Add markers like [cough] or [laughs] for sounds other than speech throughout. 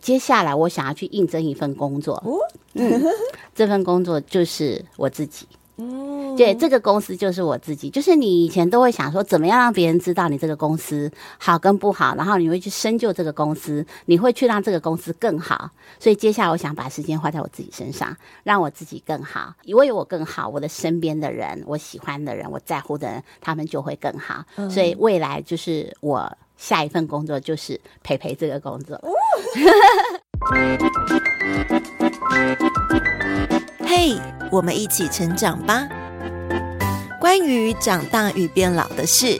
接下来我想要去应征一份工作，嗯，这份工作就是我自己。嗯，对，这个公司就是我自己。就是你以前都会想说，怎么样让别人知道你这个公司好跟不好，然后你会去深究这个公司，你会去让这个公司更好。所以接下来，我想把时间花在我自己身上，让我自己更好。因为我更好，我的身边的人，我喜欢的人，我在乎的人，他们就会更好。所以未来就是我下一份工作就是陪陪这个工作。[laughs] 嘿，我们一起成长吧。关于长大与变老的事。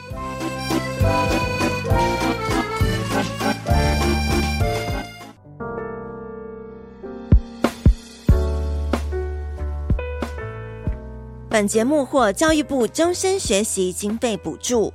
本节目获教育部终身学习经费补助。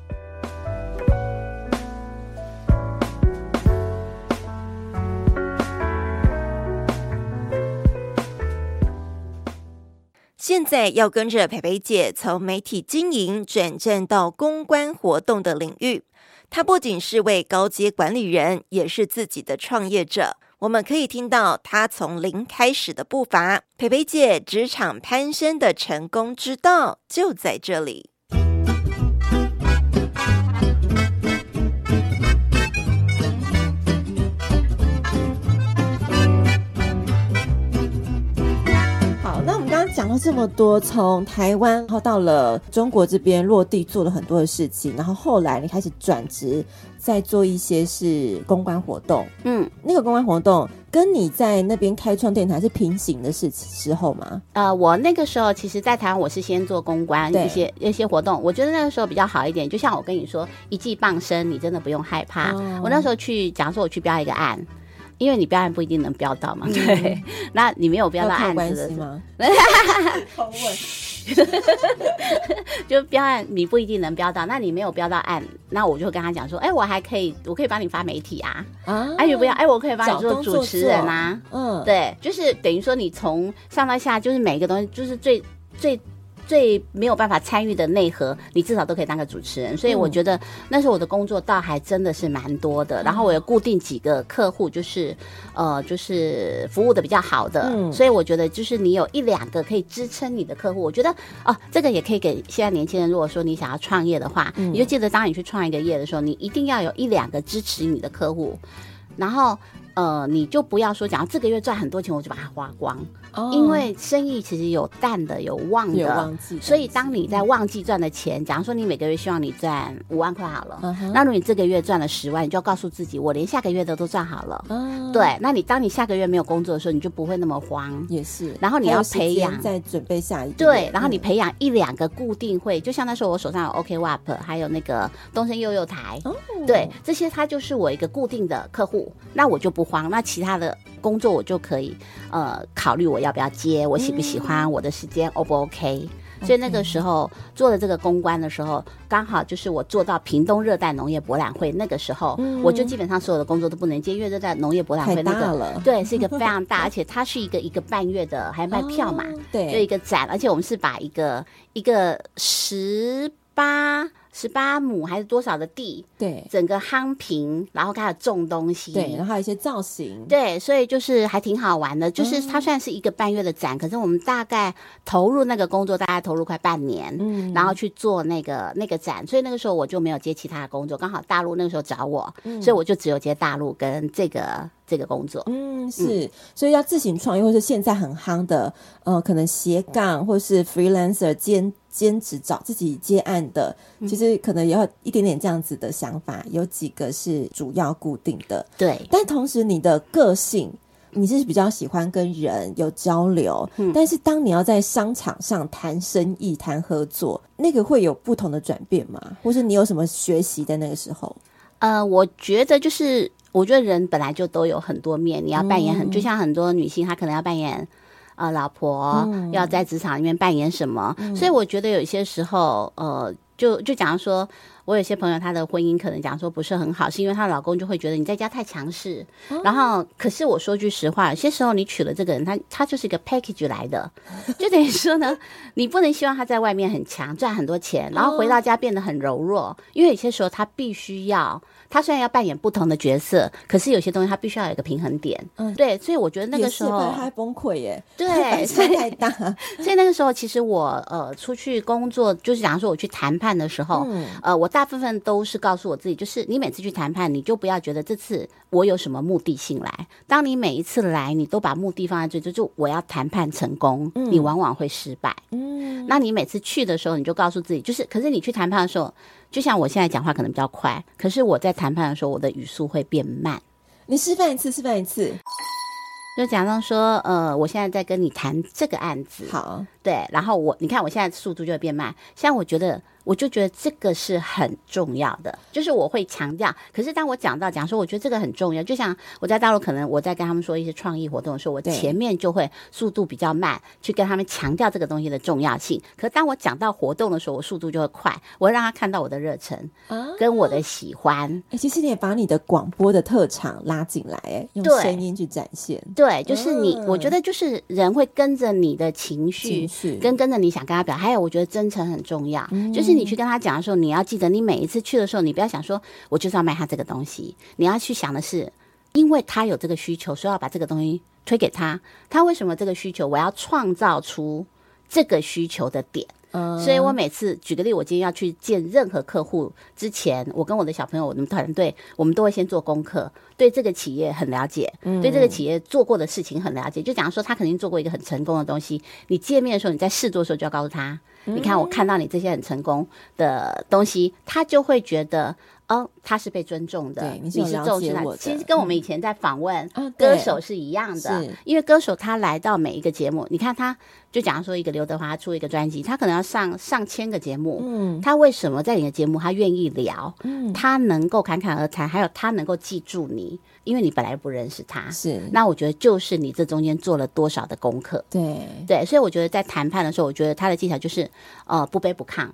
现在要跟着培培姐从媒体经营转战到公关活动的领域。她不仅是位高阶管理人，也是自己的创业者。我们可以听到她从零开始的步伐。培培姐职场攀升的成功之道就在这里。这么多，从台湾然后到了中国这边落地做了很多的事情，然后后来你开始转职，在做一些是公关活动。嗯，那个公关活动跟你在那边开创电台是平行的事时候吗？呃，我那个时候其实，在台湾我是先做公关一些一些活动，我觉得那个时候比较好一点。就像我跟你说，一技傍身，你真的不用害怕。哦、我那时候去，假如说我去标一个案。因为你标案不一定能标到嘛，对，那你没有标到案子的吗？好 [laughs] [laughs] 就标案你不一定能标到，那你没有标到案，那我就会跟他讲说，哎，我还可以，我可以帮你发媒体啊，啊，哎，你不要，哎，我可以帮你做主持人啊，嗯，对，就是等于说你从上到下，就是每一个东西，就是最最。最没有办法参与的内核，你至少都可以当个主持人。所以我觉得那时候我的工作倒还真的是蛮多的。然后我有固定几个客户，就是呃，就是服务的比较好的。嗯，所以我觉得就是你有一两个可以支撑你的客户，我觉得哦，这个也可以给现在年轻人。如果说你想要创业的话，你就记得当你去创一个业的时候，你一定要有一两个支持你的客户，然后。呃，你就不要说，假如这个月赚很多钱，我就把它花光。哦，因为生意其实有淡的，有旺的，有旺季。所以当你在旺季赚的钱，假如说你每个月希望你赚五万块好了，嗯，那如果你这个月赚了十万，你就要告诉自己，我连下个月的都赚好了。嗯，对。那你当你下个月没有工作的时候，你就不会那么慌。也是。然后你要培养，再准备下一。对，然后你培养一两个固定会，就像那时候我手上有 OK WAP，还有那个东升幼幼台。哦。对，这些它就是我一个固定的客户，那我就不。慌，那其他的工作我就可以，呃，考虑我要不要接，我喜不喜欢，我的时间 O 不 OK？所以那个时候做的这个公关的时候，刚好就是我做到屏东热带农业博览会，那个时候我就基本上所有的工作都不能接，因为热带农业博览会那个对是一个 [laughs] 非常大，而且它是一个一个半月的，还卖票嘛，对，就一个展，而且我们是把一个一个十八。十八亩还是多少的地？对，整个夯平，然后开始种东西，对，然后还有一些造型，对，所以就是还挺好玩的。就是它算是一个半月的展，嗯，可是我们大概投入那个工作，大概投入快半年，嗯，然后去做那个那个展，所以那个时候我就没有接其他的工作，刚好大陆那个时候找我，嗯，所以我就只有接大陆跟这个这个工作。嗯，是，所以要自行创业，或是现在很夯的，呃，可能斜杠或是 freelancer 兼。兼职找自己接案的，其实可能也要一点点这样子的想法。有几个是主要固定的，对。但同时，你的个性，你是比较喜欢跟人有交流。嗯。但是，当你要在商场上谈生意、谈合作，那个会有不同的转变吗？或是你有什么学习在那个时候？呃，我觉得就是，我觉得人本来就都有很多面，你要扮演很，嗯、就像很多女性，她可能要扮演。呃，老婆、嗯、要在职场里面扮演什么？嗯、所以我觉得有些时候，呃，就就假如说，我有些朋友她的婚姻可能讲说不是很好，是因为她老公就会觉得你在家太强势。哦、然后，可是我说句实话，有些时候你娶了这个人，他他就是一个 package 来的，就等于说呢，你不能希望他在外面很强，赚很多钱，然后回到家变得很柔弱，哦、因为有些时候他必须要。他虽然要扮演不同的角色，可是有些东西他必须要有一个平衡点。嗯，对，所以我觉得那个时候他还崩溃耶。对，[laughs] 所以太大。[laughs] 所以那个时候，其实我呃出去工作，就是假如说我去谈判的时候，嗯、呃，我大部分都是告诉我自己，就是你每次去谈判，你就不要觉得这次我有什么目的性来。当你每一次来，你都把目的放在最，就就我要谈判成功，嗯、你往往会失败。嗯，那你每次去的时候，你就告诉自己，就是可是你去谈判的时候。就像我现在讲话可能比较快，可是我在谈判的时候，我的语速会变慢。你示范一次，示范一次。就假装说，呃，我现在在跟你谈这个案子。好，对，然后我，你看我现在速度就会变慢。像我觉得。我就觉得这个是很重要的，就是我会强调。可是当我讲到讲说，我觉得这个很重要，就像我在大陆，可能我在跟他们说一些创意活动的时候，我前面就会速度比较慢，去跟他们强调这个东西的重要性。可当我讲到活动的时候，我速度就会快，我会让他看到我的热忱跟我的喜欢。哎，其实你也把你的广播的特长拉进来，哎，用声音去展现。对，就是你，我觉得就是人会跟着你的情绪，跟跟着你想跟他表。还有，我觉得真诚很重要，就是。你去跟他讲的时候，你要记得，你每一次去的时候，你不要想说，我就是要卖他这个东西。你要去想的是，因为他有这个需求，所以要把这个东西推给他。他为什么这个需求？我要创造出这个需求的点。嗯，所以我每次举个例，我今天要去见任何客户之前，我跟我的小朋友、我们团队，我们都会先做功课，对这个企业很了解，对这个企业做过的事情很了解。就假如说他肯定做过一个很成功的东西，你见面的时候，你在试做的时候就要告诉他。你看，我看到你这些很成功的东西，他就会觉得。哦，他是被尊重的，你是重视他。其实跟我们以前在访问歌手是一样的，嗯、因为歌手他来到每一个节目，你看他，就假如说一个刘德华出一个专辑，他可能要上上千个节目，嗯，他为什么在你的节目他愿意聊？嗯，他能够侃侃而谈，还有他能够记住你，因为你本来不认识他，是。那我觉得就是你这中间做了多少的功课，对对，所以我觉得在谈判的时候，我觉得他的技巧就是呃不卑不亢，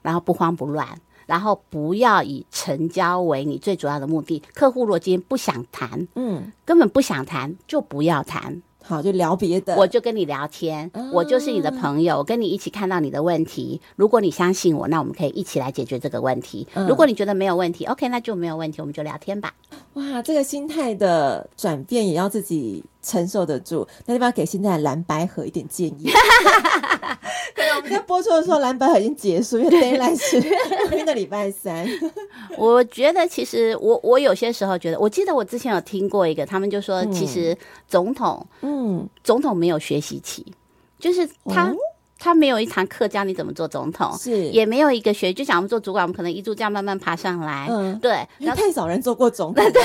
然后不慌不乱。然后不要以成交为你最主要的目的。客户如果今天不想谈，嗯，根本不想谈，就不要谈。好，就聊别的。我就跟你聊天，嗯、我就是你的朋友，我跟你一起看到你的问题。如果你相信我，那我们可以一起来解决这个问题。嗯、如果你觉得没有问题，OK，那就没有问题，我们就聊天吧。哇，这个心态的转变也要自己承受得住。那你不要给现在的蓝白河一点建议？[laughs] 对，我们在播出的时候，蓝白河已经结束，因为 [laughs] deadline 是明天的礼拜三。[laughs] 我觉得其实我我有些时候觉得，我记得我之前有听过一个，他们就说，其实总统，嗯，总统没有学习期，就是他。嗯他没有一堂课教你怎么做总统，是也没有一个学，就想我们做主管，我们可能一路这样慢慢爬上来。嗯，对，因为太少人做过总统，[laughs] 对，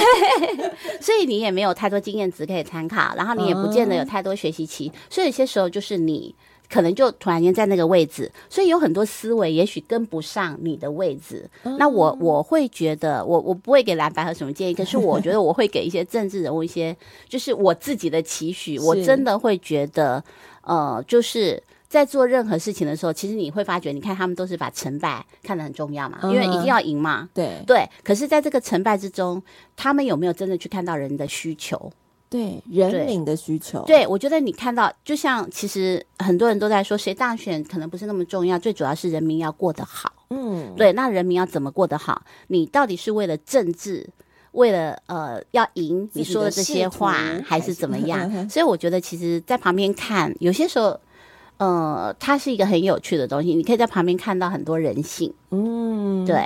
[laughs] 所以你也没有太多经验值可以参考，然后你也不见得有太多学习期，嗯、所以有些时候就是你可能就突然间在那个位置，所以有很多思维也许跟不上你的位置。嗯、那我我会觉得，我我不会给蓝白和什么建议，可是我觉得我会给一些政治人物一些，就是我自己的期许，我真的会觉得，呃，就是。在做任何事情的时候，其实你会发觉，你看他们都是把成败看得很重要嘛，因为一定要赢嘛。对对。可是，在这个成败之中，他们有没有真的去看到人的需求？对，人民的需求。对，我觉得你看到，就像其实很多人都在说，谁当选可能不是那么重要，最主要是人民要过得好。嗯，对。那人民要怎么过得好？你到底是为了政治，为了呃要赢你说的这些话，还是怎么样？[laughs] 所以我觉得，其实，在旁边看，有些时候。呃，它是一个很有趣的东西，你可以在旁边看到很多人性。嗯，对，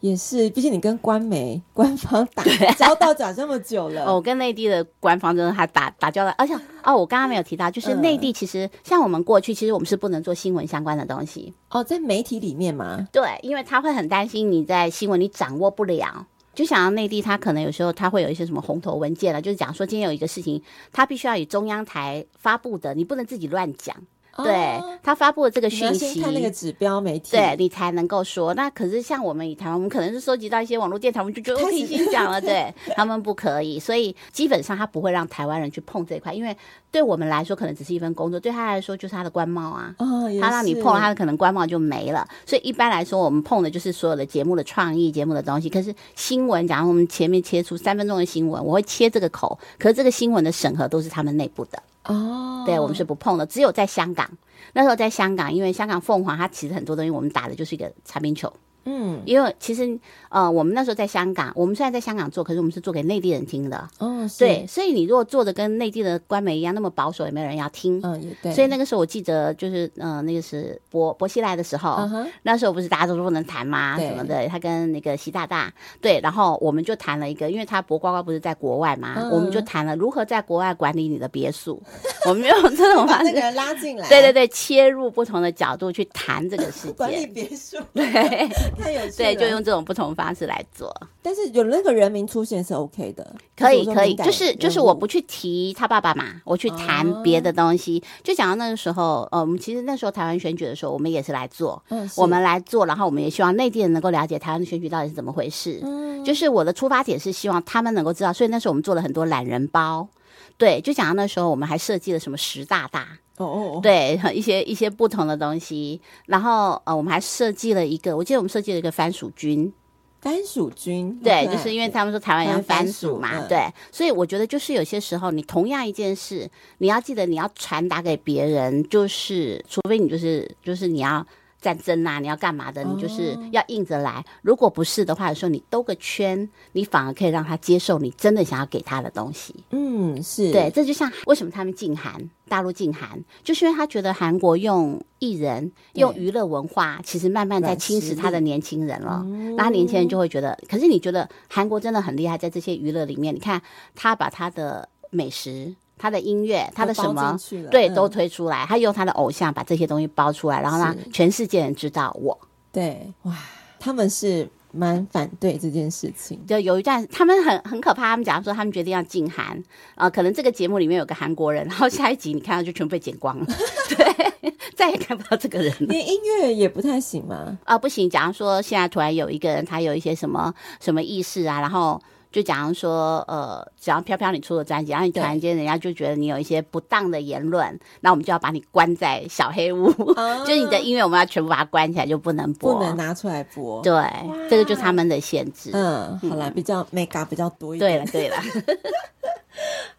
也是，毕竟你跟官媒、官方打 [laughs] 交道讲这么久了。哦，我跟内地的官方真的还打打交道，而且哦，我刚刚没有提到，就是内地其实、嗯、像我们过去，其实我们是不能做新闻相关的东西。哦，在媒体里面嘛？对，因为他会很担心你在新闻你掌握不了，就想要内地，他可能有时候他会有一些什么红头文件了，就是讲说今天有一个事情，他必须要以中央台发布的，你不能自己乱讲。对，他发布了这个讯息，看那个指标媒体，对你才能够说。那可是像我们以台湾，我们可能是收集到一些网络电台，我们就觉得我 [laughs] 可以先讲了。对，他们不可以，所以基本上他不会让台湾人去碰这一块，因为对我们来说可能只是一份工作，对他来说就是他的官帽啊。哦，他让你碰了，他的可能官帽就没了。所以一般来说，我们碰的就是所有的节目的创意、节目的东西。可是新闻，假如我们前面切出三分钟的新闻，我会切这个口，可是这个新闻的审核都是他们内部的。哦，对，我们是不碰的，只有在香港。那时候在香港，因为香港凤凰它其实很多东西我们打的就是一个擦边球。嗯，因为其实呃，我们那时候在香港，我们虽然在香港做，可是我们是做给内地人听的。哦，对，所以你如果做的跟内地的官媒一样那么保守，也没有人要听。嗯，对。所以那个时候我记得就是呃，那个是薄薄熙来的时候，嗯、那时候不是大家都说不能谈吗？什么的，他跟那个习大大对，然后我们就谈了一个，因为他博瓜瓜不是在国外嘛，嗯、我们就谈了如何在国外管理你的别墅。[laughs] 我们用这种方式把那个人拉进来，对对对，切入不同的角度去谈这个事情。[laughs] 管理别墅，对。太有趣了，对，就用这种不同方式来做。但是有那个人名出现是 OK 的，可以可以，就是就是我不去提他爸爸嘛，我去谈别的东西。啊、就讲到那个时候，呃，我们其实那时候台湾选举的时候，我们也是来做，嗯、我们来做，然后我们也希望内地人能够了解台湾的选举到底是怎么回事。嗯，就是我的出发点是希望他们能够知道，所以那时候我们做了很多懒人包。对，就讲到那时候，我们还设计了什么十大大。哦对，[laughs] 一些一些不同的东西，然后呃，我们还设计了一个，我记得我们设计了一个番薯菌，番薯菌，对，就是因为他们说台湾要番薯嘛，薯对，所以我觉得就是有些时候，你同样一件事，你要记得你要传达给别人，就是除非你就是就是你要。战争啊，你要干嘛的？你就是要硬着来。如果不是的话，有时候你兜个圈，你反而可以让他接受你真的想要给他的东西。嗯，是对。这就像为什么他们禁韩，大陆禁韩，就是因为他觉得韩国用艺人、用娱乐文化，其实慢慢在侵蚀他的年轻人了。那他年轻人就会觉得，可是你觉得韩国真的很厉害，在这些娱乐里面，你看他把他的美食。他的音乐，他的什么，对，都推出来。他用他的偶像把这些东西包出来，然后让全世界人知道我。对，哇，他们是蛮反对这件事情。就有一段，他们很很可怕。他们假如说他们决定要禁韩，啊、呃，可能这个节目里面有个韩国人，然后下一集你看到就全部被剪光了，[laughs] 对，[laughs] 再也看不到这个人了。连音乐也不太行吗？啊、呃，不行。假如说现在突然有一个人，他有一些什么什么意识啊，然后。就假如说，呃，只要飘飘你出了专辑，然后你突然间人家就觉得你有一些不当的言论，那我们就要把你关在小黑屋，啊、[laughs] 就是你的音乐我们要全部把它关起来，就不能播，不能拿出来播。对，哇这个就是他们的限制。嗯，好啦，比较 mega 比较多一点。对了，对了。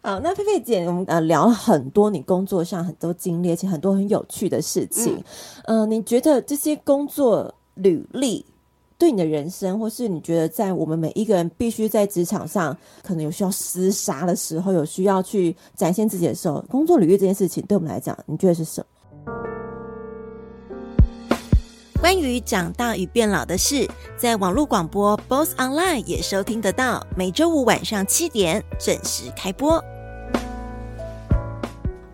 [laughs] 好，那菲菲姐，我们呃聊了很多你工作上很多经历，而且很多很有趣的事情。嗯、呃，你觉得这些工作履历？对你的人生，或是你觉得在我们每一个人必须在职场上，可能有需要厮杀的时候，有需要去展现自己的时候，工作履历这件事情，对我们来讲，你觉得是什么？关于长大与变老的事，在网络广播 BOSS Online 也收听得到，每周五晚上七点准时开播。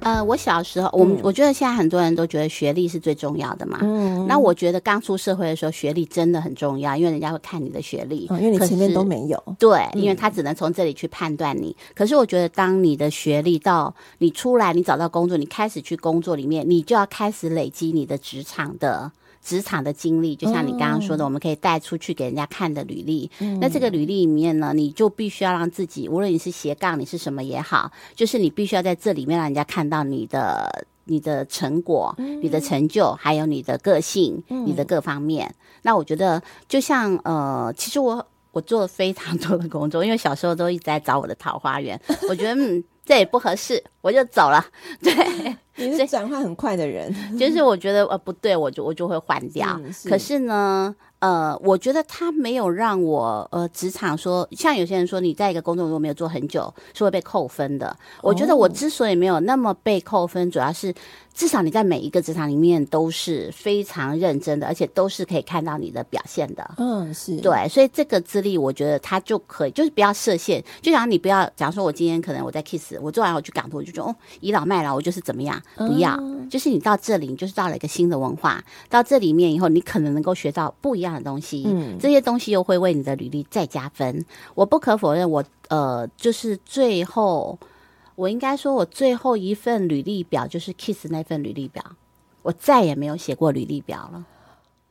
呃，我小时候，我们、嗯、我觉得现在很多人都觉得学历是最重要的嘛。嗯，那我觉得刚出社会的时候，学历真的很重要，因为人家会看你的学历，哦、因为你前面都没有。对，因为他只能从这里去判断你。嗯、可是我觉得，当你的学历到你出来，你找到工作，你开始去工作里面，你就要开始累积你的职场的。职场的经历，就像你刚刚说的，我们可以带出去给人家看的履历。嗯、那这个履历里面呢，你就必须要让自己，无论你是斜杠，你是什么也好，就是你必须要在这里面让人家看到你的你的成果、嗯、你的成就，还有你的个性、嗯、你的各方面。那我觉得，就像呃，其实我我做了非常多的工作，因为小时候都一直在找我的桃花源，我觉得嗯。这也不合适，我就走了。[laughs] 对，[laughs] 你是转换很快的人，就是我觉得呃不对，我就我就会换掉。可是呢，呃，我觉得他没有让我呃职场说，像有些人说你在一个工作如果没有做很久是会被扣分的。我觉得我之所以没有那么被扣分，主要是。至少你在每一个职场里面都是非常认真的，而且都是可以看到你的表现的。嗯，是对，所以这个资历我觉得他就可以，就是不要设限。就像你不要，假如说我今天可能我在 Kiss，我做完我去港图，我就说哦，倚老卖老，我就是怎么样？不要，嗯、就是你到这里，你就是到了一个新的文化，到这里面以后，你可能能够学到不一样的东西。嗯，这些东西又会为你的履历再加分。我不可否认我，我呃，就是最后。我应该说，我最后一份履历表就是 Kiss 那份履历表我再也没有写过履历表了。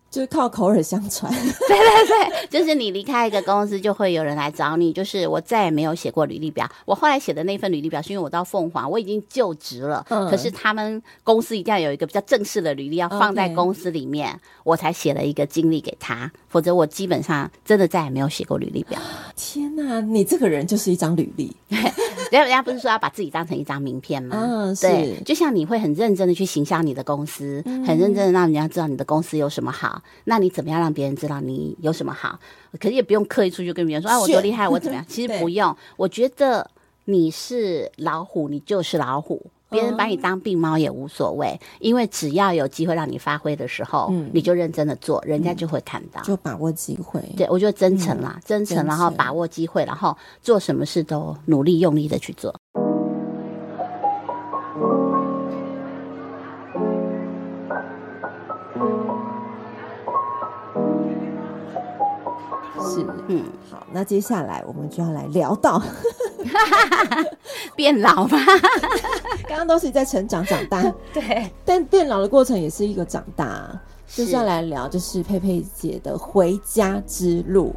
就是靠口耳相传，[laughs] 对对对，就是你离开一个公司，就会有人来找你。就是我再也没有写过履历表，我后来写的那份履历表是因为我到凤凰，我已经就职了，嗯、可是他们公司一定要有一个比较正式的履历，要放在公司里面我才写了一个经历给他，否则我基本上真的再也没有写过履历表。天哪，你这个人就是一张履历。[laughs] 人家人家不是说要把自己当成一张名片吗？嗯，对，就像你会很认真的去行销你的公司，嗯、很认真的让人家知道你的公司有什么好。那你怎么样让别人知道你有什么好？可是也不用刻意出去跟别人说啊，我多厉害，我怎么样？[laughs] 其实不用。我觉得你是老虎，你就是老虎，别人把你当病猫也无所谓，因为只要有机会让你发挥的时候，你就认真的做，人家就会看到，就把握机会。对，我觉得真诚啦，真诚，然后把握机会，然后做什么事都努力用力的去做。嗯，好，那接下来我们就要来聊到 [laughs] 变老吧。[laughs] 刚刚都是在成长长大，[laughs] 对，但变老的过程也是一个长大。接下来聊就是佩佩姐的回家之路。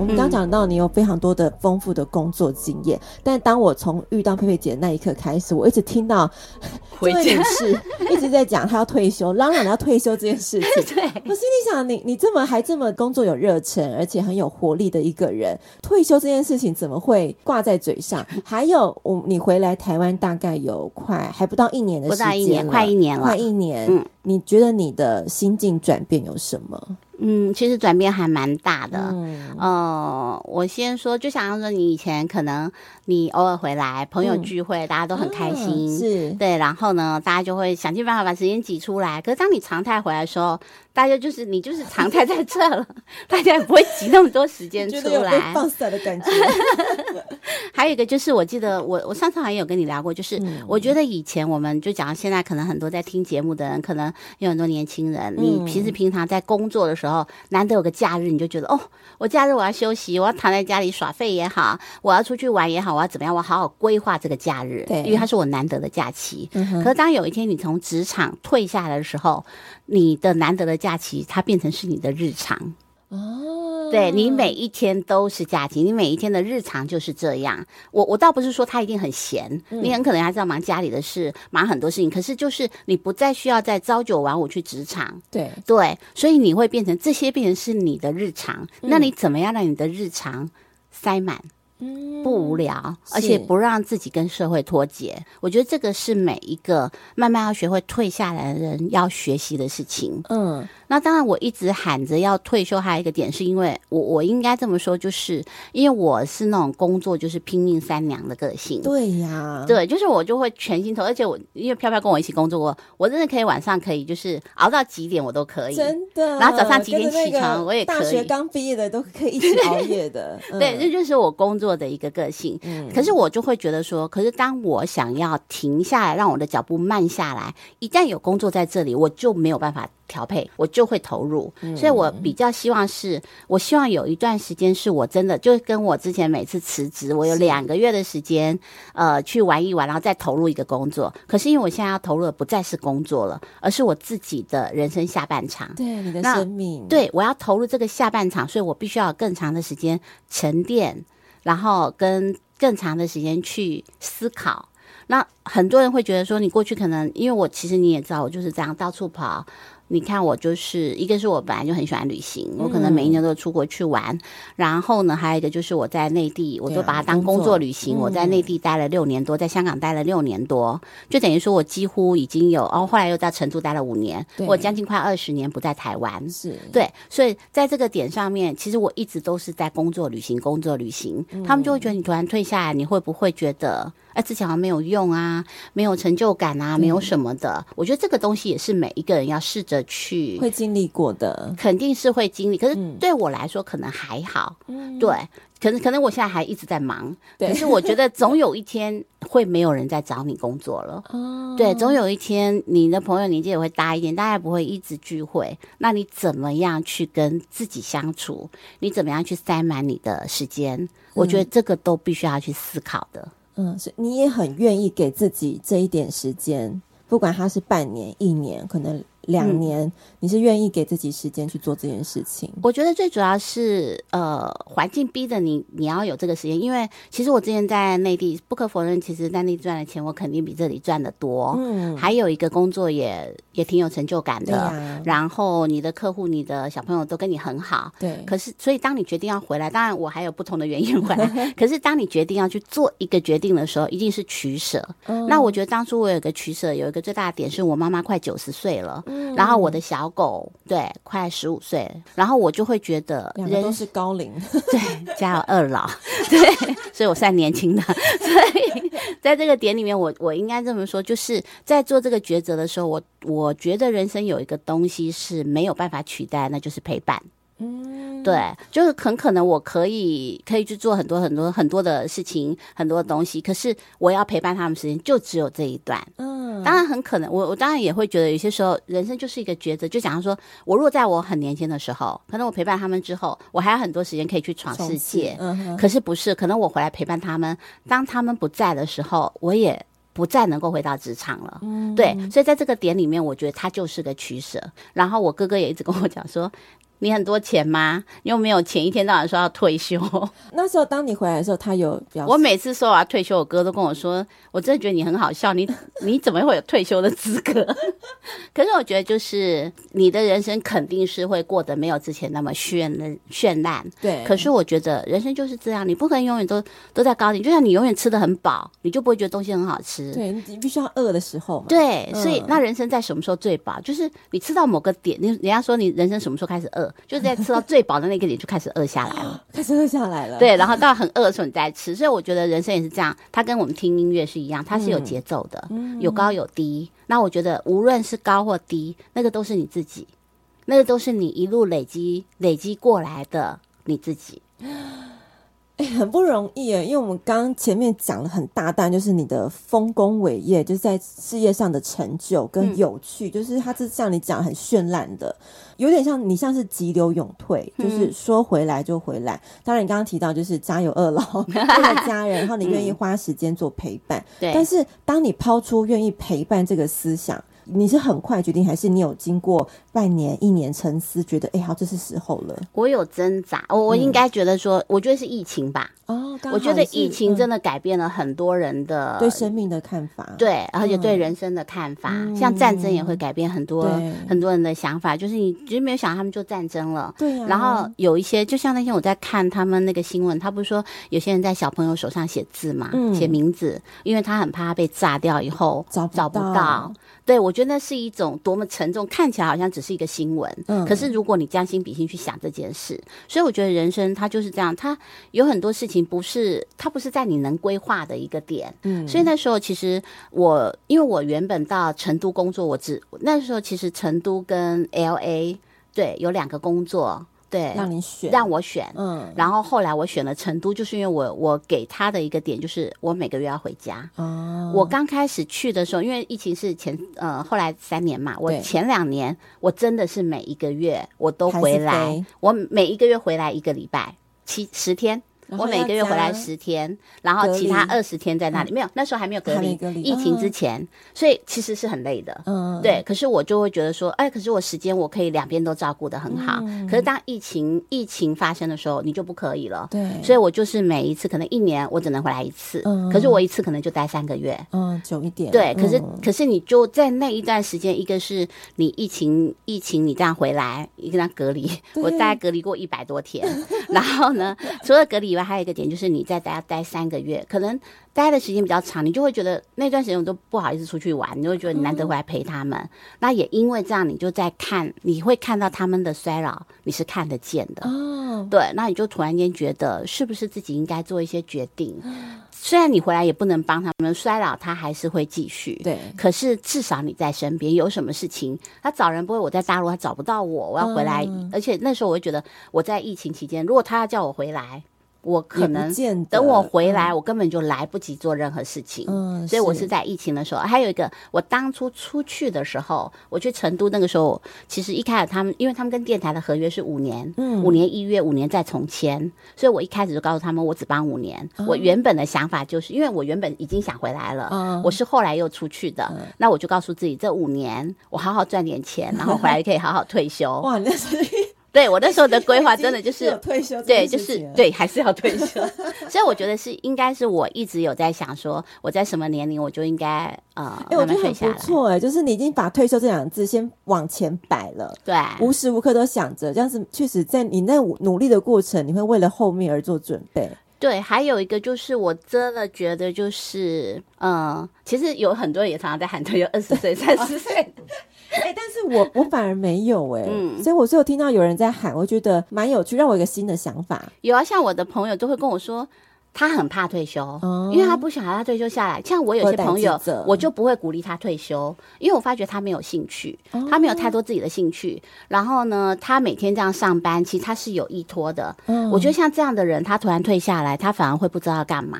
我们刚讲到你有非常多的丰富的工作经验，但当我从遇到佩佩姐的那一刻开始，我一直听到 [laughs] 这件事 [laughs] 一直在讲她要退休，嚷嚷要退休这件事情。[laughs] 对，我心里想，你你这么还这么工作有热忱，而且很有活力的一个人，退休这件事情怎么会挂在嘴上？还有，我你回来台湾大概有快还不到一年的时间，不到一年，快一年了，快一年。嗯，你觉得你的心境转变有什么？嗯，其实转变还蛮大的。嗯，呃，我先说，就想要说，你以前可能你偶尔回来，朋友聚会，嗯、大家都很开心，啊、是对，然后呢，大家就会想尽办法把时间挤出来。可是当你常态回来的时候，大家就是你就是常态在这了，[laughs] 大家也不会挤那么多时间出来，放肆的感觉。[laughs] 还有一个就是，我记得我我上次好像有跟你聊过，就是、嗯、我觉得以前我们就讲到现在，可能很多在听节目的人，可能有很多年轻人，嗯、你平时平常在工作的时候。哦，难得有个假日，你就觉得哦，我假日我要休息，我要躺在家里耍废也好，我要出去玩也好，我要怎么样？我好好规划这个假日，对，因为它是我难得的假期。嗯、可是当有一天你从职场退下来的时候，你的难得的假期，它变成是你的日常。哦，对，你每一天都是假期，你每一天的日常就是这样。我我倒不是说他一定很闲，嗯、你很可能还是要忙家里的事，忙很多事情。可是就是你不再需要在朝九晚五去职场，对对，所以你会变成这些变成是你的日常。嗯、那你怎么样让你的日常塞满？不无聊，而且不让自己跟社会脱节。我觉得这个是每一个慢慢要学会退下来的人要学习的事情。嗯，那当然，我一直喊着要退休，还有一个点是因为我我应该这么说，就是因为我是那种工作就是拼命三娘的个性。对呀，对，就是我就会全心投，而且我因为飘飘跟我一起工作过，我真的可以晚上可以就是熬到几点我都可以，真的。然后早上几点起床我也可以。大学刚毕业的都可以一起熬夜的。[laughs] 嗯、对，这就是我工作的一个个性，嗯，可是我就会觉得说，可是当我想要停下来，让我的脚步慢下来，一旦有工作在这里，我就没有办法。调配我就会投入，所以我比较希望是，我希望有一段时间是我真的就跟我之前每次辞职，我有两个月的时间，呃，去玩一玩，然后再投入一个工作。可是因为我现在要投入的不再是工作了，而是我自己的人生下半场。对，你的生命。对，我要投入这个下半场，所以我必须要有更长的时间沉淀，然后跟更长的时间去思考。那很多人会觉得说，你过去可能因为我其实你也知道，我就是这样到处跑。你看我就是一个是我本来就很喜欢旅行，我可能每一年都出国去玩。嗯、然后呢，还有一个就是我在内地，我就把它当工作旅行。啊、我在内地待了六年多，在香港待了六年多，就等于说我几乎已经有哦，后来又在成都待了五年，我将近快二十年不在台湾。是对，所以在这个点上面，其实我一直都是在工作旅行，工作旅行。嗯、他们就会觉得你突然退下来，你会不会觉得？哎，之前好像没有用啊，没有成就感啊，没有什么的。嗯、我觉得这个东西也是每一个人要试着去会经历过的，肯定是会经历。可是对我来说，可能还好。嗯，对，可能可能我现在还一直在忙。对，可是我觉得总有一天会没有人在找你工作了。[laughs] 哦，对，总有一天你的朋友年纪也会大一点，大家也不会一直聚会。那你怎么样去跟自己相处？你怎么样去塞满你的时间？我觉得这个都必须要去思考的。嗯，所以你也很愿意给自己这一点时间，不管它是半年、一年，可能。两年，嗯、你是愿意给自己时间去做这件事情？我觉得最主要是，呃，环境逼着你，你要有这个时间。因为其实我之前在内地，不可否认，其实在内地赚的钱，我肯定比这里赚的多。嗯，还有一个工作也也挺有成就感的。啊、然后你的客户、你的小朋友都跟你很好。对。可是，所以当你决定要回来，当然我还有不同的原因回来。[laughs] 可是，当你决定要去做一个决定的时候，一定是取舍。嗯、那我觉得当初我有一个取舍，有一个最大的点是我妈妈快九十岁了。然后我的小狗对快十五岁，然后我就会觉得人都是高龄，对，家有二老，[laughs] 对，所以我算年轻的。[laughs] 所以在这个点里面，我我应该这么说，就是在做这个抉择的时候，我我觉得人生有一个东西是没有办法取代，那就是陪伴。嗯，对，就是很可能我可以可以去做很多很多很多的事情，很多东西，可是我要陪伴他们时间就只有这一段。嗯，当然很可能，我我当然也会觉得有些时候人生就是一个抉择。就假如说我如果在我很年轻的时候，可能我陪伴他们之后，我还有很多时间可以去闯世界。嗯，可是不是，可能我回来陪伴他们，当他们不在的时候，我也不再能够回到职场了。嗯，对，所以在这个点里面，我觉得他就是个取舍。然后我哥哥也一直跟我讲说。你很多钱吗？你又没有钱，一天到晚说要退休。[laughs] 那时候当你回来的时候，他有表示。我每次说我要退休，我哥都跟我说，我真的觉得你很好笑。你 [laughs] 你怎么会有退休的资格？[laughs] 可是我觉得，就是你的人生肯定是会过得没有之前那么绚绚烂。对。可是我觉得人生就是这样，你不可能永远都都在高点。就像你永远吃的很饱，你就不会觉得东西很好吃。对，你必须要饿的时候。对，所以那人生在什么时候最饱？就是你吃到某个点，你人家说你人生什么时候开始饿？就是在吃到最饱的那个点就开始饿下来了，[laughs] 开始饿下来了。对，然后到很饿的时候你再吃，所以我觉得人生也是这样，它跟我们听音乐是一样，它是有节奏的，嗯、有高有低。那我觉得无论是高或低，那个都是你自己，那个都是你一路累积累积过来的你自己。[gasps] 欸、很不容易诶，因为我们刚刚前面讲了很大胆，就是你的丰功伟业，就是在事业上的成就跟有趣，嗯、就是它是像你讲很绚烂的，有点像你像是急流勇退，嗯、就是说回来就回来。当然，你刚刚提到就是家有二老 [laughs] [laughs] 为了家人，然后你愿意花时间做陪伴。对、嗯，但是当你抛出愿意陪伴这个思想。你是很快决定，还是你有经过半年、一年沉思，觉得哎，好，这是时候了？我有挣扎，我我应该觉得说，嗯、我觉得是疫情吧。哦，我觉得疫情真的改变了很多人的、嗯、对生命的看法，对，而且对人生的看法。嗯、像战争也会改变很多对很多人的想法，就是你其实没有想到他们就战争了。对啊。然后有一些，就像那天我在看他们那个新闻，他不是说有些人在小朋友手上写字嘛，嗯、写名字，因为他很怕他被炸掉以后找不。找不到对，我觉得那是一种多么沉重，看起来好像只是一个新闻，嗯，可是如果你将心比心去想这件事，所以我觉得人生它就是这样，它有很多事情不是，它不是在你能规划的一个点，嗯，所以那时候其实我，因为我原本到成都工作，我只那时候其实成都跟 LA 对有两个工作。对，让你选，让我选，嗯，然后后来我选了成都，就是因为我我给他的一个点就是我每个月要回家。哦，我刚开始去的时候，因为疫情是前呃后来三年嘛，我前两年我真的是每一个月我都回来，我每一个月回来一个礼拜七十天。我每个月回来十天，然后其他二十天在那里，没有，那时候还没有隔离，疫情之前，所以其实是很累的。嗯，对。可是我就会觉得说，哎，可是我时间我可以两边都照顾的很好。可是当疫情疫情发生的时候，你就不可以了。对。所以我就是每一次可能一年我只能回来一次，可是我一次可能就待三个月。嗯，久一点。对，可是可是你就在那一段时间，一个是你疫情疫情你这样回来，一个人隔离，我大概隔离过一百多天。[laughs] 然后呢，除了隔离以外。还有一个点就是你在家待三个月，可能待的时间比较长，你就会觉得那段时间我都不好意思出去玩，你就会觉得你难得回来陪他们。嗯、那也因为这样，你就在看，你会看到他们的衰老，你是看得见的。哦，对，那你就突然间觉得是不是自己应该做一些决定？虽然你回来也不能帮他们，衰老他还是会继续。对，可是至少你在身边，有什么事情他找人不会，我在大陆他找不到我，我要回来。嗯、而且那时候我会觉得我在疫情期间，如果他要叫我回来。我可能等我回来，我根本就来不及做任何事情。嗯，所以我是在疫情的时候。还有一个，我当初出去的时候，我去成都那个时候，其实一开始他们，因为他们跟电台的合约是五年，嗯，五年一约，五年再重签，所以我一开始就告诉他们，我只帮五年。我原本的想法就是，因为我原本已经想回来了，我是后来又出去的，那我就告诉自己，这五年我好好赚点钱，然后回来可以好好退休。哇，那是。对，我那时候的规划真的就是退休，对，就是对，还是要退休。[laughs] 所以我觉得是应该是我一直有在想说，我在什么年龄我就应该呃，慢慢退下来。不错哎，就是你已经把退休这两个字先往前摆了，对，无时无刻都想着这样子，确实在你那努力的过程，你会为了后面而做准备。对，还有一个就是我真的觉得就是，嗯，其实有很多人也常常在喊退休，二十岁、[laughs] 三十岁。哎、欸，但是我我反而没有哎、欸，嗯，所以我是有听到有人在喊，我觉得蛮有趣，让我有一个新的想法。有啊，像我的朋友都会跟我说。他很怕退休，因为他不想让他退休下来。像我有些朋友，我就不会鼓励他退休，因为我发觉他没有兴趣，他没有太多自己的兴趣。然后呢，他每天这样上班，其实他是有依托的。我觉得像这样的人，他突然退下来，他反而会不知道要干嘛。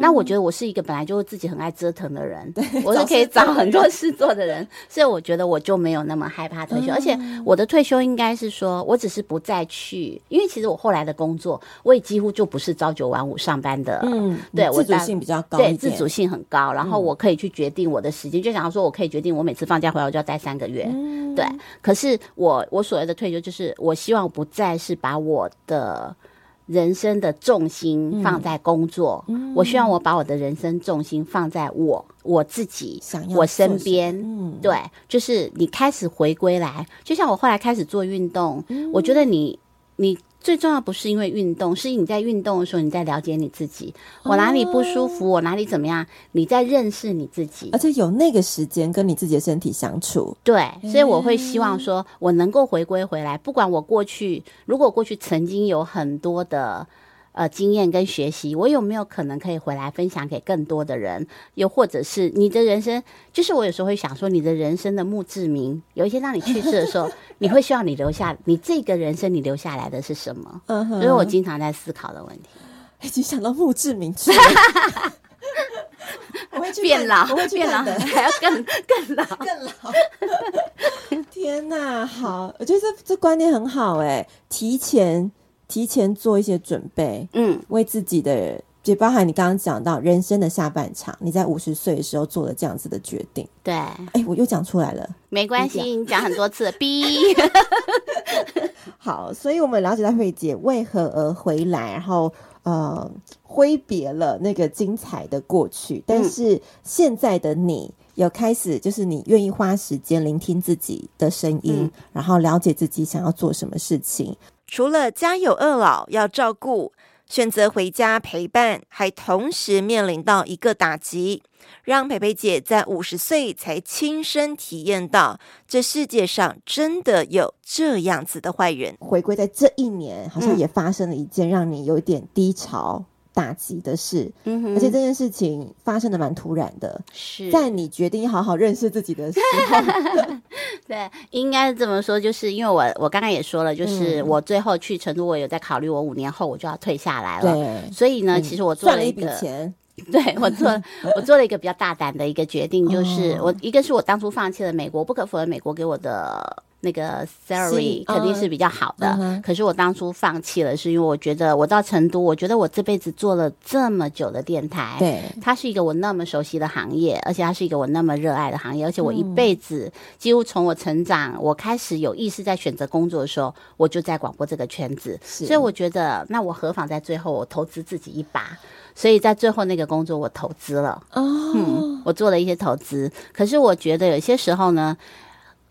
那我觉得我是一个本来就自己很爱折腾的人，[laughs] 我是可以找很多事做的人，[laughs] 所以我觉得我就没有那么害怕退休。而且我的退休应该是说，我只是不再去，因为其实我后来的工作，我也几乎就不是朝九晚五上班。的，嗯，对，我自主性比较高，对，自主性很高，然后我可以去决定我的时间，就想要说，我可以决定我每次放假回来我就要待三个月，对。可是我我所谓的退休，就是我希望不再是把我的人生的重心放在工作，我希望我把我的人生重心放在我我自己，我身边，对，就是你开始回归来，就像我后来开始做运动，我觉得你你。最重要不是因为运动，是你在运动的时候，你在了解你自己。我哪里不舒服，我哪里怎么样，你在认识你自己，而且有那个时间跟你自己的身体相处。对，所以我会希望说，我能够回归回来，不管我过去，如果过去曾经有很多的。呃，经验跟学习，我有没有可能可以回来分享给更多的人？又或者是你的人生，就是我有时候会想说，你的人生的墓志铭，有一天当你去世的时候，[laughs] 你会希望你留下你这个人生，你留下来的是什么？嗯哼，所以我经常在思考的问题。[laughs] 已经想到墓志铭去 [laughs] 我会去变老，我会去变老，还要更更老，更老。天哪，好，我觉得这这观念很好哎，提前。提前做一些准备，嗯，为自己的，就包含你刚刚讲到人生的下半场，你在五十岁的时候做了这样子的决定，对，哎，我又讲出来了，没关系，你讲。很多次 B，，[laughs] 好，所以我们了解到慧姐为何而回来，然后呃挥别了那个精彩的过去，但是现在的你有开始，就是你愿意花时间聆听自己的声音，嗯、然后了解自己想要做什么事情。除了家有二老要照顾，选择回家陪伴，还同时面临到一个打击，让培培姐在五十岁才亲身体验到，这世界上真的有这样子的坏人。回归在这一年，好像也发生了一件让你有点低潮。打击的事，嗯哼，而且这件事情发生的蛮突然的，是。在你决定好好认识自己的时候，[laughs] 对，应该是这么说，就是因为我我刚刚也说了，就是我最后去成都，我有在考虑，我五年后我就要退下来了，对，所以呢，其实我做了一笔钱，[laughs] 对我做我做了一个比较大胆的一个决定，就是我一个是我当初放弃了美国，不可否认，美国给我的。那个 salary 肯定是比较好的，嗯、可是我当初放弃了，是因为我觉得我到成都，我觉得我这辈子做了这么久的电台，对，它是一个我那么熟悉的行业，而且它是一个我那么热爱的行业，而且我一辈子几乎从我成长，我开始有意识在选择工作的时候，我就在广播这个圈子，所以我觉得那我何妨在最后我投资自己一把，所以在最后那个工作我投资了，哦，嗯，我做了一些投资，可是我觉得有些时候呢。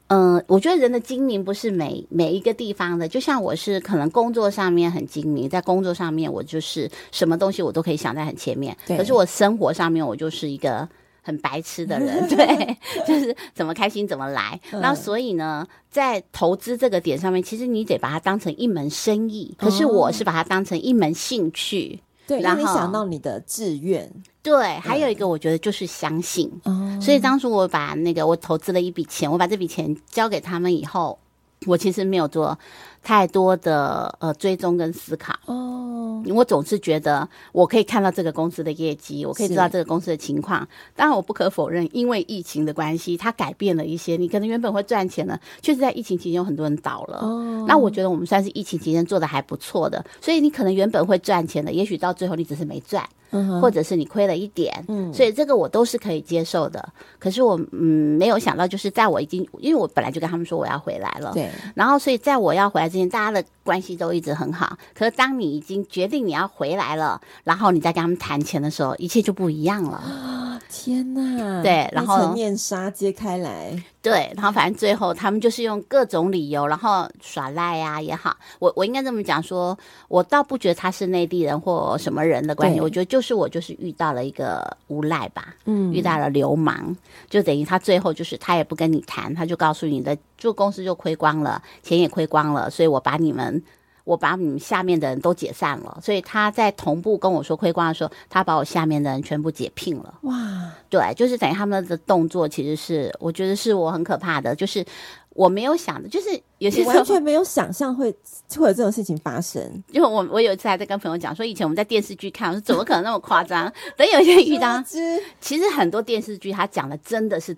嗯，我觉得人的精明不是每每一个地方的，就像我是可能工作上面很精明，在工作上面我就是什么东西我都可以想在很前面，可是我生活上面我就是一个很白痴的人，[laughs] 对，就是怎么开心怎么来。那、嗯、所以呢，在投资这个点上面，其实你得把它当成一门生意，可是我是把它当成一门兴趣。对，然后你想到你的志愿，对，还有一个我觉得就是相信。嗯，所以当初我把那个我投资了一笔钱，我把这笔钱交给他们以后，我其实没有做太多的呃追踪跟思考。哦，我总是觉得我可以看到这个公司的业绩，我可以知道这个公司的情况。当然，我不可否认，因为疫情的关系，它改变了一些。你可能原本会赚钱的，确实在疫情期间有很多人倒了。哦，那我觉得我们算是疫情期间做的还不错的，所以你可能原本会赚钱的，也许到最后你只是没赚。嗯，或者是你亏了一点，嗯，所以这个我都是可以接受的。可是我嗯没有想到，就是在我已经，因为我本来就跟他们说我要回来了，对。然后所以在我要回来之前，大家的关系都一直很好。可是当你已经决定你要回来了，然后你再跟他们谈钱的时候，一切就不一样了。天呐，对，然后面纱揭开来，对，然后反正最后他们就是用各种理由，然后耍赖呀也好，我我应该这么讲说，我倒不觉得他是内地人或什么人的关系，我觉得就是我就是遇到了一个无赖吧，嗯，遇到了流氓，就等于他最后就是他也不跟你谈，他就告诉你的，就公司就亏光了，钱也亏光了，所以我把你们。我把你们下面的人都解散了，所以他在同步跟我说亏光的时候，他把我下面的人全部解聘了。哇，对，就是等于他们的动作其实是，我觉得是我很可怕的，就是我没有想的，就是有些完全没有想象会会有这种事情发生。[laughs] 因为我我有一次还在跟朋友讲说，以前我们在电视剧看，我说怎么可能那么夸张？等有一天遇到，[laughs] 其实很多电视剧他讲的真的是。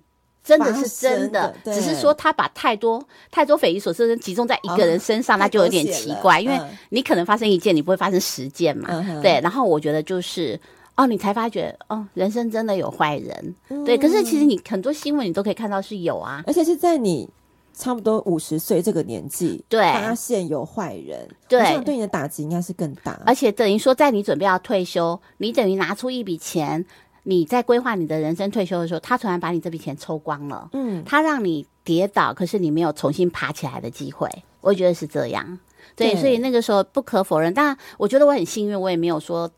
真的是真的，只是说他把太多太多匪夷所思的集中在一个人身上，那、哦、就有点奇怪。因为你可能发生一件，你不会发生十件嘛。嗯、对，然后我觉得就是哦，你才发觉哦，人生真的有坏人。嗯、对，可是其实你很多新闻你都可以看到是有啊，而且是在你差不多五十岁这个年纪，对，发现有坏人，对，这样对你的打击应该是更大。而且等于说，在你准备要退休，你等于拿出一笔钱。你在规划你的人生退休的时候，他突然把你这笔钱抽光了，嗯，他让你跌倒，可是你没有重新爬起来的机会，我觉得是这样，对，所以那个时候不可否认，但我觉得我很幸运，我也没有说。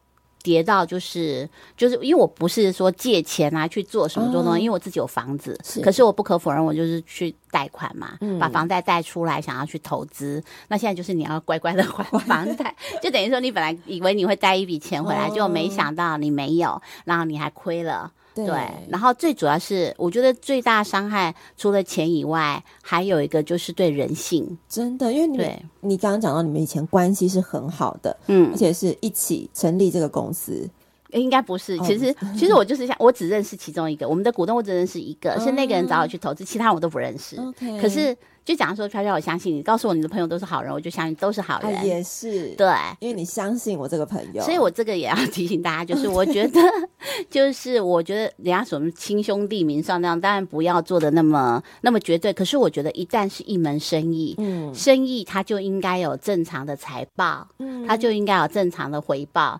跌到就是就是因为我不是说借钱啊去做什么做东西，嗯、因为我自己有房子，是可是我不可否认，我就是去贷款嘛，嗯、把房贷贷出来，想要去投资。那现在就是你要乖乖的还 [laughs] 房贷，就等于说你本来以为你会贷一笔钱回来，就没想到你没有，然后你还亏了。对，然后最主要是，我觉得最大伤害除了钱以外，还有一个就是对人性。真的，因为你对你刚刚讲到你们以前关系是很好的，嗯，而且是一起成立这个公司。应该不是，其实、哦、其实我就是想我只认识其中一个，我们的股东我只认识一个，哦、是那个人找我去投资，其他人我都不认识。可是就讲说，飘飘，我相信你，告诉我你的朋友都是好人，我就相信都是好人。啊、也是对，因为你相信我这个朋友，所以我这个也要提醒大家，就是我觉得，[laughs] 就是我觉得人家什么亲兄弟明算账，当然不要做的那么那么绝对。可是我觉得，一旦是一门生意，嗯，生意它就应该有正常的财报，嗯，它就应该有正常的回报。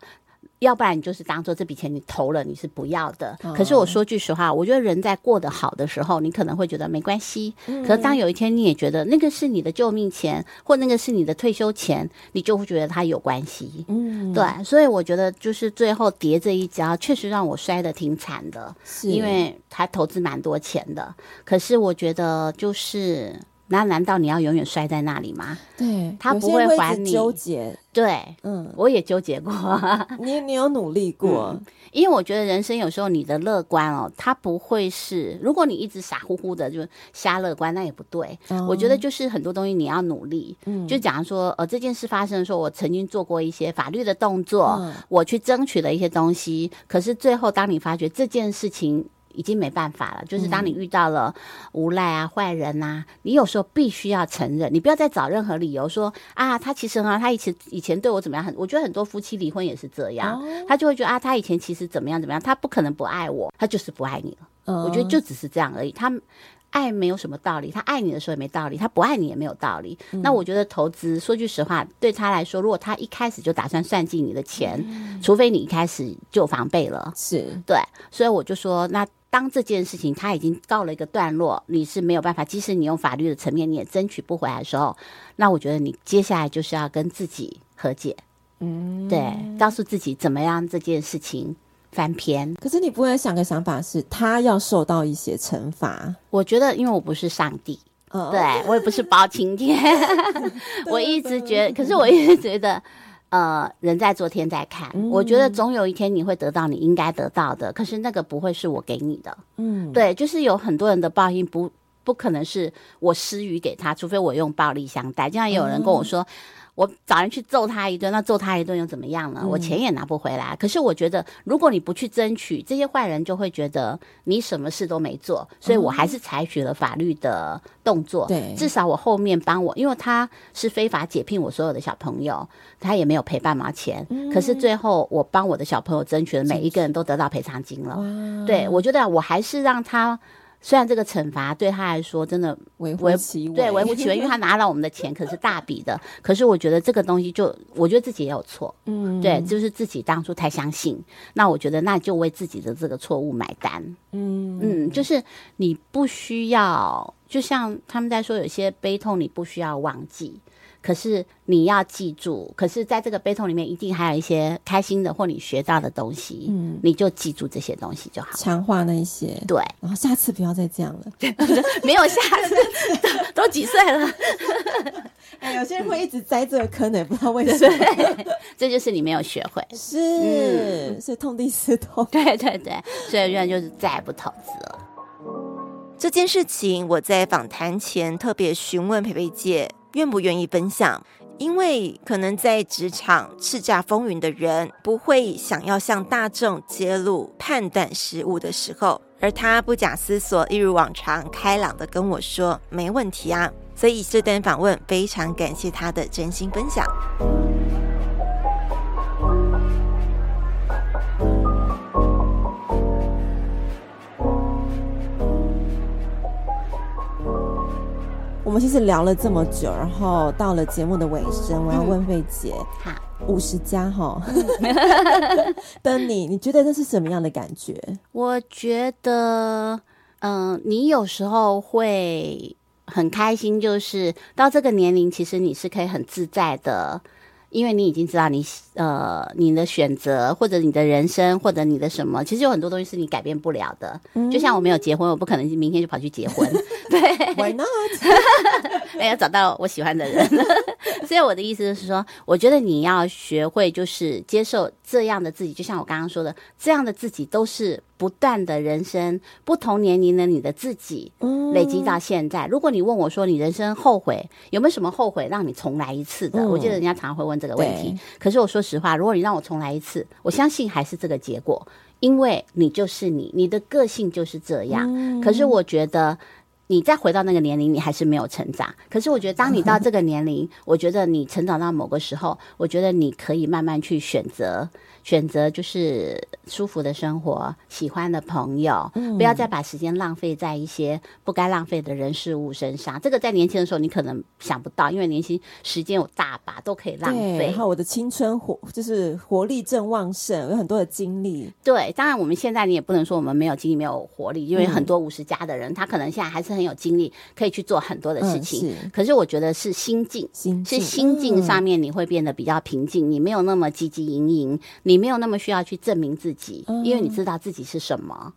要不然你就是当做这笔钱你投了，你是不要的。哦、可是我说句实话，我觉得人在过得好的时候，你可能会觉得没关系。嗯、可是当有一天你也觉得那个是你的救命钱，或那个是你的退休钱，你就会觉得它有关系。嗯，对。所以我觉得就是最后叠这一跤，确实让我摔得挺惨的，是因为他投资蛮多钱的。可是我觉得就是。那难道你要永远摔在那里吗？对，他不会还你。纠结，对，嗯，我也纠结过。你你有努力过？嗯，因为我觉得人生有时候你的乐观哦，它不会是，如果你一直傻乎乎的就瞎乐观，那也不对。哦，我觉得就是很多东西你要努力。嗯，就假如说呃这件事发生的时候，我曾经做过一些法律的动作，嗯，我去争取了一些东西，可是最后当你发觉这件事情。已经没办法了，就是当你遇到了无赖啊、坏人呐、啊，你有时候必须要承认，你不要再找任何理由说啊，他其实啊，他以前以前对我怎么样？很，我觉得很多夫妻离婚也是这样，他就会觉得啊，他以前其实怎么样怎么样，他不可能不爱我，他就是不爱你了。我觉得就只是这样而已，他爱没有什么道理，他爱你的时候也没道理，他不爱你也没有道理。那我觉得投资，说句实话，对他来说，如果他一开始就打算算计你的钱，除非你一开始就防备了，是对，所以我就说那。当这件事情他已经告了一个段落，你是没有办法，即使你用法律的层面你也争取不回来的时候，那我觉得你接下来就是要跟自己和解，嗯，对，告诉自己怎么样这件事情翻篇。可是你不会想个想法是他要受到一些惩罚？我觉得，因为我不是上帝，哦、对我也不是包青天 [laughs] [laughs] 我一直觉得，[laughs] 可是我一直觉得。呃，人在做天在看，嗯、我觉得总有一天你会得到你应该得到的，可是那个不会是我给你的。嗯，对，就是有很多人的报应不不可能是我施予给他，除非我用暴力相待。就像有人跟我说。嗯我找人去揍他一顿，那揍他一顿又怎么样呢？我钱也拿不回来。嗯、可是我觉得，如果你不去争取，这些坏人就会觉得你什么事都没做，所以我还是采取了法律的动作。对、嗯，至少我后面帮我，因为他是非法解聘我所有的小朋友，他也没有赔半毛钱。嗯、可是最后我帮我的小朋友争取了，每一个人都得到赔偿金了。对，我觉得我还是让他。虽然这个惩罚对他来说真的微乎其微，对微乎其微，因为他拿了我们的钱，[laughs] 可是大笔的。可是我觉得这个东西就，我觉得自己也有错，嗯，对，就是自己当初太相信。那我觉得那就为自己的这个错误买单，嗯嗯，就是你不需要，就像他们在说，有些悲痛你不需要忘记。可是你要记住，可是在这个悲痛里面，一定还有一些开心的或你学到的东西，嗯，你就记住这些东西就好，强化那一些，对，然后下次不要再这样了，[laughs] 没有下次，都，都几岁了？[laughs] 哎，有些人会一直栽这个坑呢，也不知道为什么，这就是你没有学会，是，所以痛定思痛，对对对，所以原来就是再也不投资了。这件事情我在访谈前特别询问培培姐。愿不愿意分享？因为可能在职场叱咤风云的人，不会想要向大众揭露判断失误的时候，而他不假思索，一如往常，开朗的跟我说：“没问题啊。”所以这段访问非常感谢他的真心分享。我们其实聊了这么久，然后到了节目的尾声，我要问费姐，好、嗯，五十加哈，等你，你觉得这是什么样的感觉？我觉得，嗯、呃，你有时候会很开心，就是到这个年龄，其实你是可以很自在的。因为你已经知道你呃你的选择或者你的人生或者你的什么，其实有很多东西是你改变不了的。嗯、就像我没有结婚，我不可能明天就跑去结婚。[laughs] 对，Why not？[laughs] 没有找到我喜欢的人。[laughs] 所以我的意思就是说，我觉得你要学会就是接受这样的自己，就像我刚刚说的，这样的自己都是。不断的人生，不同年龄的你的自己，累积到现在。如果你问我说，你人生后悔有没有什么后悔让你重来一次的？我记得人家常常会问这个问题。可是我说实话，如果你让我重来一次，我相信还是这个结果，因为你就是你，你的个性就是这样。可是我觉得你再回到那个年龄，你还是没有成长。可是我觉得，当你到 [laughs] 这个年龄，我觉得你成长到某个时候，我觉得你可以慢慢去选择。选择就是舒服的生活，喜欢的朋友，嗯、不要再把时间浪费在一些不该浪费的人事物身上。这个在年轻的时候你可能想不到，因为年轻时间有大把都可以浪费。然后我的青春活就是活力正旺盛，有很多的精力。对，当然我们现在你也不能说我们没有精力、没有活力，因为很多五十加的人，嗯、他可能现在还是很有精力，可以去做很多的事情。嗯、是，可是我觉得是心境，心境是心境上面你会变得比较平静，嗯、你没有那么汲汲营营。你没有那么需要去证明自己，因为你知道自己是什么，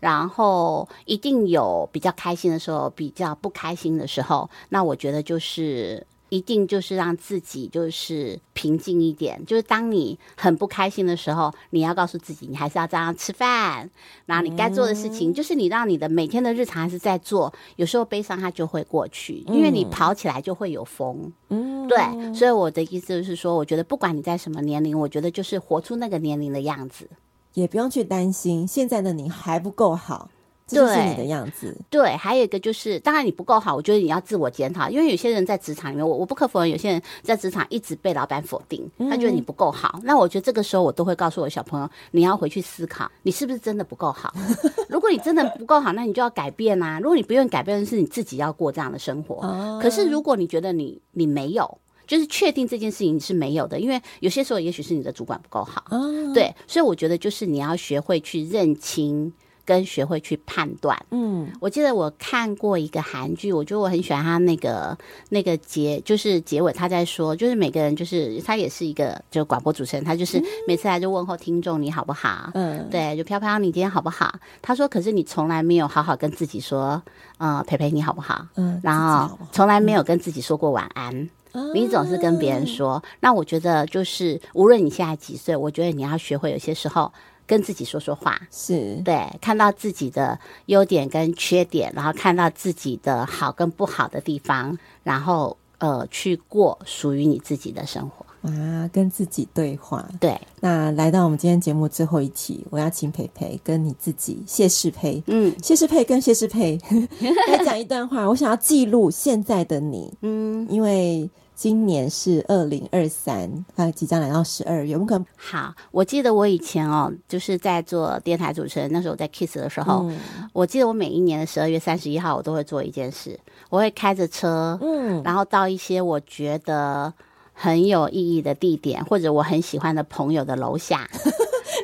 然后一定有比较开心的时候，比较不开心的时候。那我觉得就是。一定就是让自己就是平静一点，就是当你很不开心的时候，你要告诉自己，你还是要这样吃饭，然后你该做的事情，就是你让你的每天的日常还是在做。有时候悲伤它就会过去，因为你跑起来就会有风。嗯，对，所以我的意思就是说，我觉得不管你在什么年龄，我觉得就是活出那个年龄的样子，也不用去担心现在的你还不够好。这就是你的样子。对，还有一个就是，当然你不够好，我觉得你要自我检讨，因为有些人在职场里面，我我不可否认，有些人在职场一直被老板否定，他觉得你不够好。嗯、那我觉得这个时候，我都会告诉我小朋友，你要回去思考，你是不是真的不够好？[laughs] 如果你真的不够好，那你就要改变啊。如果你不愿意改变，是你自己要过这样的生活。哦、可是如果你觉得你你没有，就是确定这件事情你是没有的，因为有些时候也许是你的主管不够好。哦、对，所以我觉得就是你要学会去认清。跟学会去判断，嗯，我记得我看过一个韩剧，我觉得我很喜欢他那个那个结，就是结尾他在说，就是每个人就是他也是一个就广播主持人，他就是每次来就问候听众你好不好，嗯，对，就飘飘你今天好不好？他说，可是你从来没有好好跟自己说，呃，培培你好不好？嗯，然后从来没有跟自己说过晚安。你总是跟别人说。那我觉得就是，无论你现在几岁，我觉得你要学会有些时候跟自己说说话，是对，看到自己的优点跟缺点，然后看到自己的好跟不好的地方，然后呃，去过属于你自己的生活。啊，跟自己对话。对，那来到我们今天节目最后一题，我要请培培跟你自己谢世培，嗯，谢世培跟谢世培 [laughs] 来讲一段话。我想要记录现在的你，嗯，因为今年是二零二三，啊即将来到十二月，我们可能好。我记得我以前哦，就是在做电台主持人，那时候我在 Kiss 的时候，嗯，我记得我每一年的十二月三十一号，我都会做一件事，我会开着车，嗯，然后到一些我觉得。很有意义的地点，或者我很喜欢的朋友的楼下，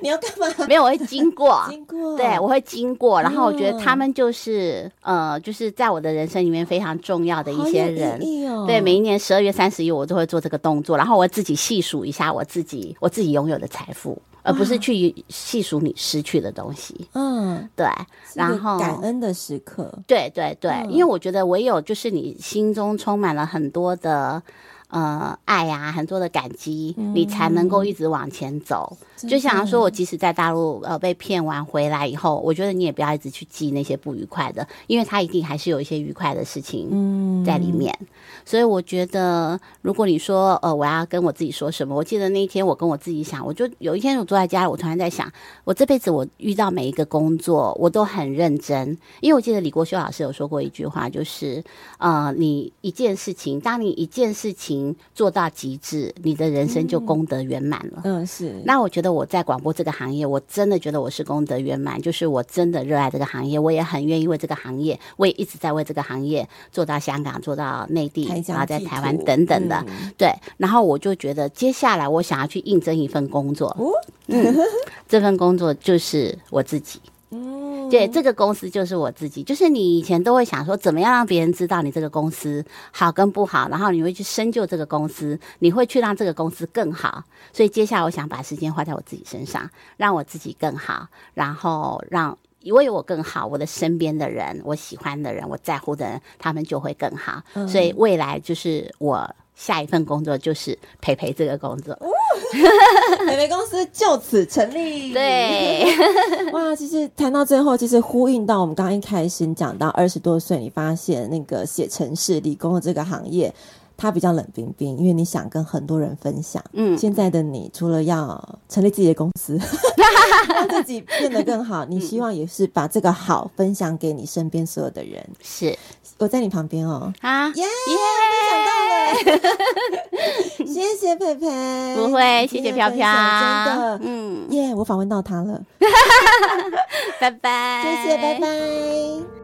你要干嘛？没有，我会经过，[laughs] 经过，对，我会经过，然后我觉得他们就是，嗯、呃，就是在我的人生里面非常重要的一些人。哦、对，每一年十二月三十一，我都会做这个动作，然后我自己细数一下我自己，我自己拥有的财富，而不是去细数你失去的东西。嗯，对，然后感恩的时刻，对对对，嗯、因为我觉得唯有就是你心中充满了很多的。呃，爱呀、啊，很多的感激，嗯、你才能够一直往前走。就想要说，我即使在大陆呃被骗完回来以后，我觉得你也不要一直去记那些不愉快的，因为他一定还是有一些愉快的事情在里面。嗯、所以我觉得，如果你说呃我要跟我自己说什么，我记得那一天我跟我自己想，我就有一天我坐在家里，我突然在想，我这辈子我遇到每一个工作，我都很认真，因为我记得李国修老师有说过一句话，就是呃你一件事情，当你一件事情。做到极致，你的人生就功德圆满了。嗯，是。那我觉得我在广播这个行业，我真的觉得我是功德圆满，就是我真的热爱这个行业，我也很愿意为这个行业，我也一直在为这个行业做到香港，做到内地，然后在台湾等等的。嗯、对，然后我就觉得接下来我想要去应征一份工作。哦、嗯，这份工作就是我自己。对，这个公司就是我自己。就是你以前都会想说，怎么样让别人知道你这个公司好跟不好，然后你会去深究这个公司，你会去让这个公司更好。所以接下来，我想把时间花在我自己身上，让我自己更好，然后让因为我更好，我的身边的人，我喜欢的人，我在乎的人，他们就会更好。所以未来就是我。下一份工作就是培培这个工作，培培公司就此成立。[laughs] 对，[laughs] 哇，其实谈到最后，其实呼应到我们刚刚一开始讲到二十多岁，你发现那个写城市理工的这个行业。他比较冷冰冰，因为你想跟很多人分享。嗯，现在的你除了要成立自己的公司，[laughs] 让自己变得更好，[laughs] 你希望也是把这个好分享给你身边所有的人。是，我在你旁边哦。啊，耶耶，没想到了。[laughs] 谢谢佩佩，不会，谢谢飘飘，真的，嗯，耶，我访问到他了。拜拜，谢谢，拜拜。